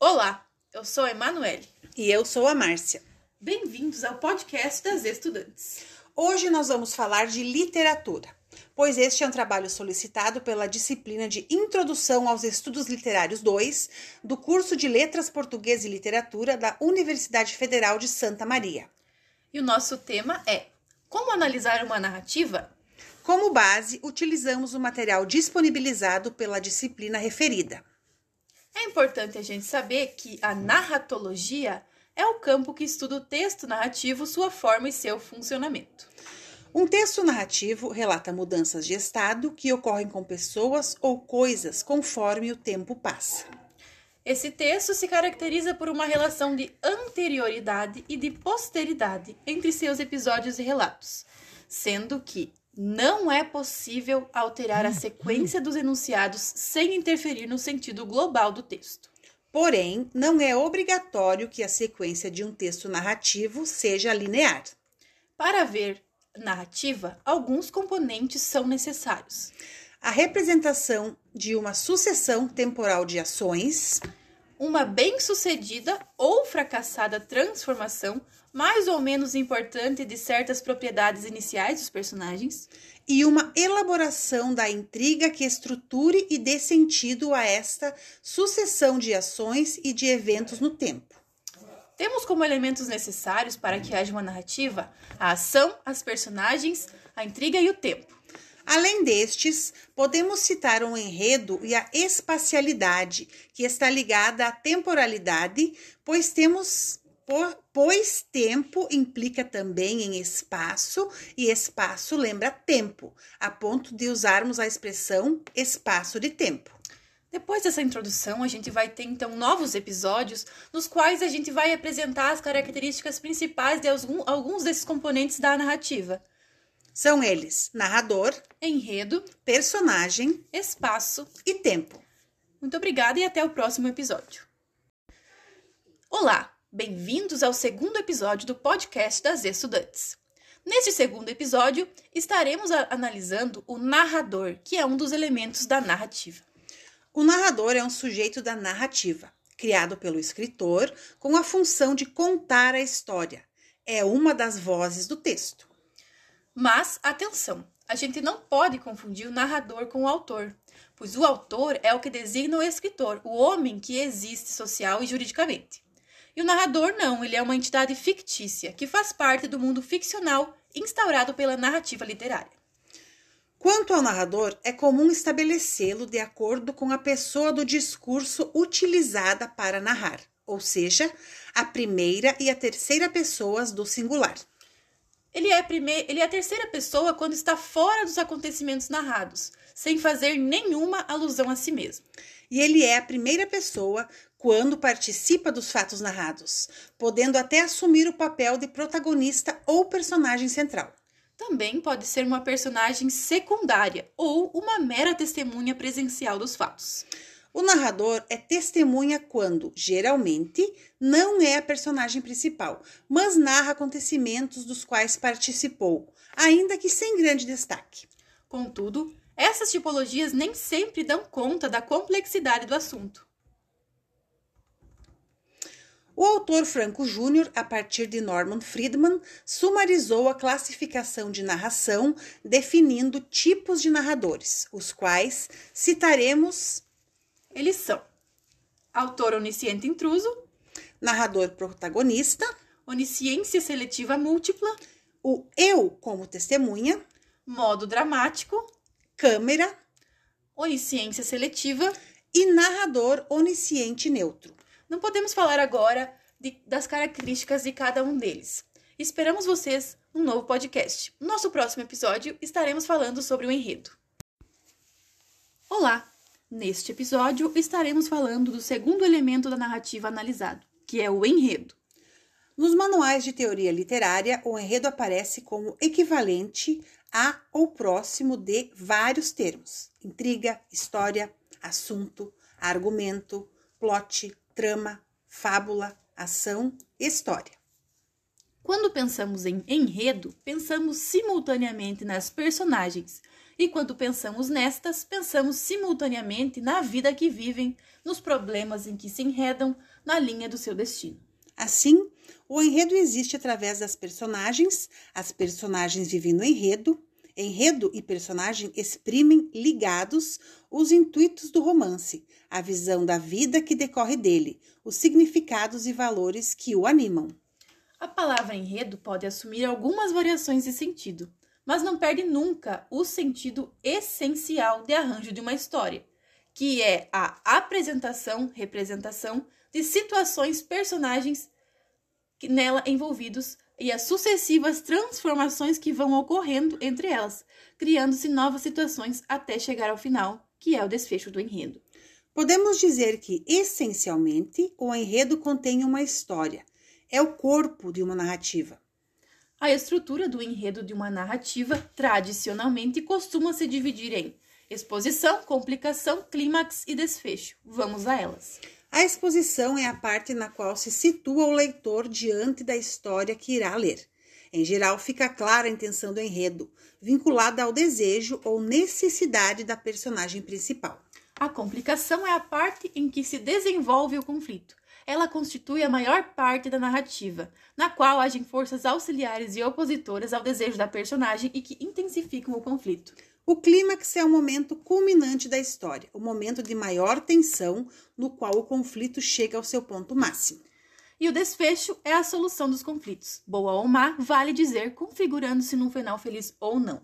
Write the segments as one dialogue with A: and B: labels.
A: Olá, eu sou a Emanuele.
B: E eu sou a Márcia.
A: Bem-vindos ao podcast das estudantes.
B: Hoje nós vamos falar de literatura, pois este é um trabalho solicitado pela disciplina de Introdução aos Estudos Literários 2 do curso de Letras Português e Literatura da Universidade Federal de Santa Maria.
A: E o nosso tema é Como analisar uma narrativa?
B: Como base, utilizamos o material disponibilizado pela disciplina referida.
A: É importante a gente saber que a narratologia é o campo que estuda o texto narrativo, sua forma e seu funcionamento.
B: Um texto narrativo relata mudanças de estado que ocorrem com pessoas ou coisas conforme o tempo passa.
A: Esse texto se caracteriza por uma relação de anterioridade e de posteridade entre seus episódios e relatos, sendo que não é possível alterar a sequência dos enunciados sem interferir no sentido global do texto.
B: Porém, não é obrigatório que a sequência de um texto narrativo seja linear.
A: Para ver narrativa, alguns componentes são necessários.
B: A representação de uma sucessão temporal de ações,
A: uma bem-sucedida ou fracassada transformação, mais ou menos importante, de certas propriedades iniciais dos personagens,
B: e uma elaboração da intriga que estruture e dê sentido a esta sucessão de ações e de eventos no tempo.
A: Temos como elementos necessários para que haja uma narrativa a ação, as personagens, a intriga e o tempo.
B: Além destes, podemos citar um enredo e a espacialidade, que está ligada à temporalidade, pois temos pois tempo implica também em espaço e espaço lembra tempo, a ponto de usarmos a expressão espaço de tempo.
A: Depois dessa introdução, a gente vai ter então novos episódios nos quais a gente vai apresentar as características principais de alguns desses componentes da narrativa.
B: São eles: narrador,
A: enredo,
B: personagem,
A: espaço
B: e tempo.
A: Muito obrigada e até o próximo episódio. Olá, bem-vindos ao segundo episódio do podcast das estudantes. Neste segundo episódio, estaremos analisando o narrador, que é um dos elementos da narrativa.
B: O narrador é um sujeito da narrativa, criado pelo escritor com a função de contar a história. É uma das vozes do texto.
A: Mas, atenção, a gente não pode confundir o narrador com o autor, pois o autor é o que designa o escritor, o homem que existe social e juridicamente. E o narrador não, ele é uma entidade fictícia que faz parte do mundo ficcional instaurado pela narrativa literária.
B: Quanto ao narrador, é comum estabelecê-lo de acordo com a pessoa do discurso utilizada para narrar, ou seja, a primeira e a terceira pessoas do singular.
A: Ele é, primeir, ele é a terceira pessoa quando está fora dos acontecimentos narrados, sem fazer nenhuma alusão a si mesmo.
B: E ele é a primeira pessoa quando participa dos fatos narrados, podendo até assumir o papel de protagonista ou personagem central.
A: Também pode ser uma personagem secundária ou uma mera testemunha presencial dos fatos.
B: O narrador é testemunha quando, geralmente, não é a personagem principal, mas narra acontecimentos dos quais participou, ainda que sem grande destaque.
A: Contudo, essas tipologias nem sempre dão conta da complexidade do assunto.
B: O autor Franco Júnior, a partir de Norman Friedman, sumarizou a classificação de narração, definindo tipos de narradores, os quais citaremos
A: eles são autor onisciente intruso,
B: narrador protagonista,
A: onisciência seletiva múltipla,
B: o eu como testemunha,
A: modo dramático,
B: câmera,
A: onisciência seletiva
B: e narrador onisciente neutro.
A: Não podemos falar agora de, das características de cada um deles. Esperamos vocês no novo podcast. No nosso próximo episódio estaremos falando sobre o enredo. Olá! Neste episódio, estaremos falando do segundo elemento da narrativa analisado, que é o enredo.
B: Nos manuais de teoria literária, o enredo aparece como equivalente a ou próximo de vários termos: intriga, história, assunto, argumento, plot, trama, fábula, ação, história.
A: Quando pensamos em enredo, pensamos simultaneamente nas personagens E quando pensamos nestas, pensamos simultaneamente na vida que vivem, nos problemas em que se enredam, na linha do seu destino.
B: Assim, o enredo existe através das personagens, as personagens vivem no enredo, enredo e personagem exprimem ligados os intuitos do romance, a visão da vida que decorre dele, os significados e valores que o animam.
A: A palavra enredo pode assumir algumas variações de sentido, mas não perde nunca o sentido essencial de arranjo de uma história, que é a apresentação, representação de situações, personagens nela envolvidos e as sucessivas transformações que vão ocorrendo entre elas, criando-se novas situações até chegar ao final, que é o desfecho do enredo.
B: Podemos dizer que, essencialmente, o enredo contém uma história, é o corpo de uma narrativa.
A: A estrutura do enredo de uma narrativa tradicionalmente costuma se dividir em exposição, complicação, clímax e desfecho. Vamos a elas.
B: A exposição é a parte na qual se situa o leitor diante da história que irá ler. Em geral, fica clara a intenção do enredo, vinculada ao desejo ou necessidade da personagem principal.
A: A complicação é a parte em que se desenvolve o conflito. Ela constitui a maior parte da narrativa, na qual agem forças auxiliares e opositoras ao desejo da personagem e que intensificam o conflito.
B: O clímax é o momento culminante da história, o momento de maior tensão, no qual o conflito chega ao seu ponto máximo.
A: E o desfecho é a solução dos conflitos, boa ou má, vale dizer, configurando-se num final feliz ou não.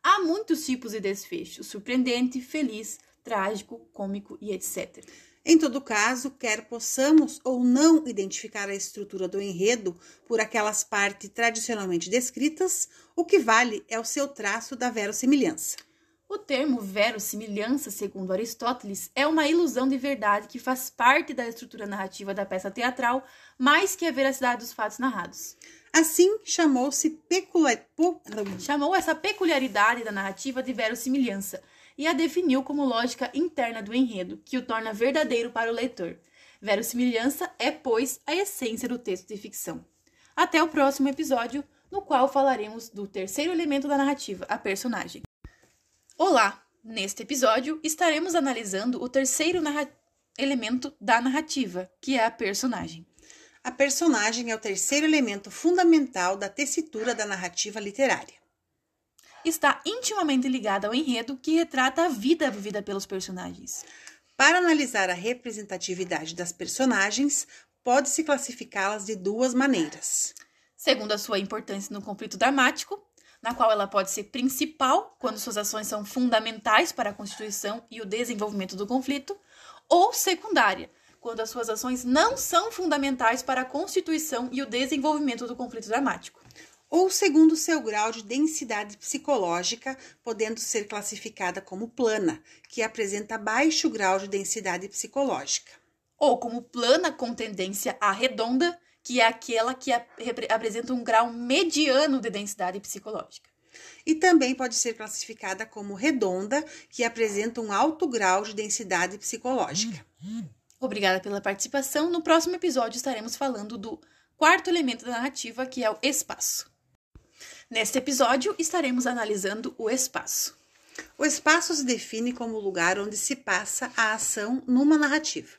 A: Há muitos tipos de desfecho: surpreendente, feliz, trágico, cômico e etc.
B: Em todo caso, quer possamos ou não identificar a estrutura do enredo por aquelas partes tradicionalmente descritas, o que vale é o seu traço da verossimilhança.
A: O termo verossimilhança, segundo Aristóteles, é uma ilusão de verdade que faz parte da estrutura narrativa da peça teatral, mais que a veracidade dos fatos narrados.
B: Assim, chamou-se peculiar...
A: chamou essa peculiaridade da narrativa de verossimilhança, e a definiu como lógica interna do enredo, que o torna verdadeiro para o leitor. Verossimilhança é, pois, a essência do texto de ficção. Até o próximo episódio, no qual falaremos do terceiro elemento da narrativa, a personagem. Olá! Neste episódio, estaremos analisando o terceiro elemento da narrativa, que é a personagem.
B: A personagem é o terceiro elemento fundamental da tessitura da narrativa literária
A: está intimamente ligada ao enredo que retrata a vida vivida pelos personagens.
B: Para analisar a representatividade das personagens, pode-se classificá-las de duas maneiras.
A: Segundo a sua importância no conflito dramático, na qual ela pode ser principal quando suas ações são fundamentais para a constituição e o desenvolvimento do conflito, ou secundária, quando as suas ações não são fundamentais para a constituição e o desenvolvimento do conflito dramático
B: ou segundo seu grau de densidade psicológica, podendo ser classificada como plana, que apresenta baixo grau de densidade psicológica.
A: Ou como plana com tendência arredonda, que é aquela que apresenta um grau mediano de densidade psicológica.
B: E também pode ser classificada como redonda, que apresenta um alto grau de densidade psicológica.
A: Obrigada pela participação. No próximo episódio estaremos falando do quarto elemento da narrativa, que é o espaço. Neste episódio, estaremos analisando o espaço.
B: O espaço se define como o lugar onde se passa a ação numa narrativa.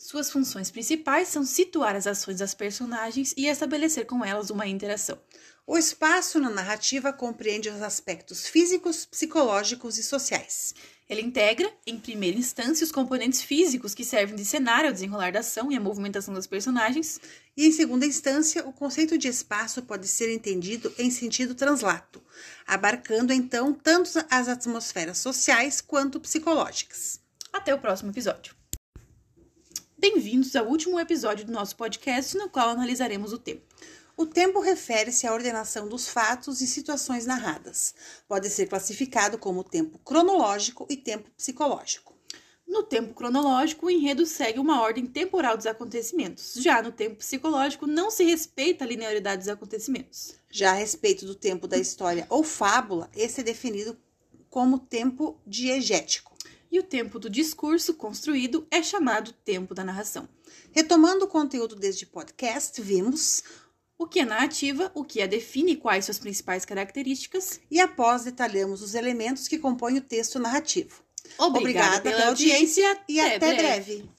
A: Suas funções principais são situar as ações das personagens e estabelecer com elas uma interação.
B: O espaço na narrativa compreende os aspectos físicos, psicológicos e sociais.
A: Ele integra, em primeira instância, os componentes físicos que servem de cenário ao desenrolar da ação e à movimentação dos personagens.
B: E, em segunda instância, o conceito de espaço pode ser entendido em sentido translato, abarcando então tanto as atmosferas sociais quanto psicológicas.
A: Até o próximo episódio. Bem-vindos ao último episódio do nosso podcast, no qual analisaremos o tempo.
B: O tempo refere-se à ordenação dos fatos e situações narradas. Pode ser classificado como tempo cronológico e tempo psicológico.
A: No tempo cronológico, o enredo segue uma ordem temporal dos acontecimentos. Já no tempo psicológico, não se respeita a linearidade dos acontecimentos.
B: Já a respeito do tempo da história ou fábula, esse é definido como tempo diegético.
A: E o tempo do discurso construído é chamado tempo da narração.
B: Retomando o conteúdo deste podcast, vimos
A: o que é narrativa, o que a define e quais suas principais características.
B: E após detalhamos os elementos que compõem o texto narrativo.
A: Obrigada, pela audiência
B: e até, breve.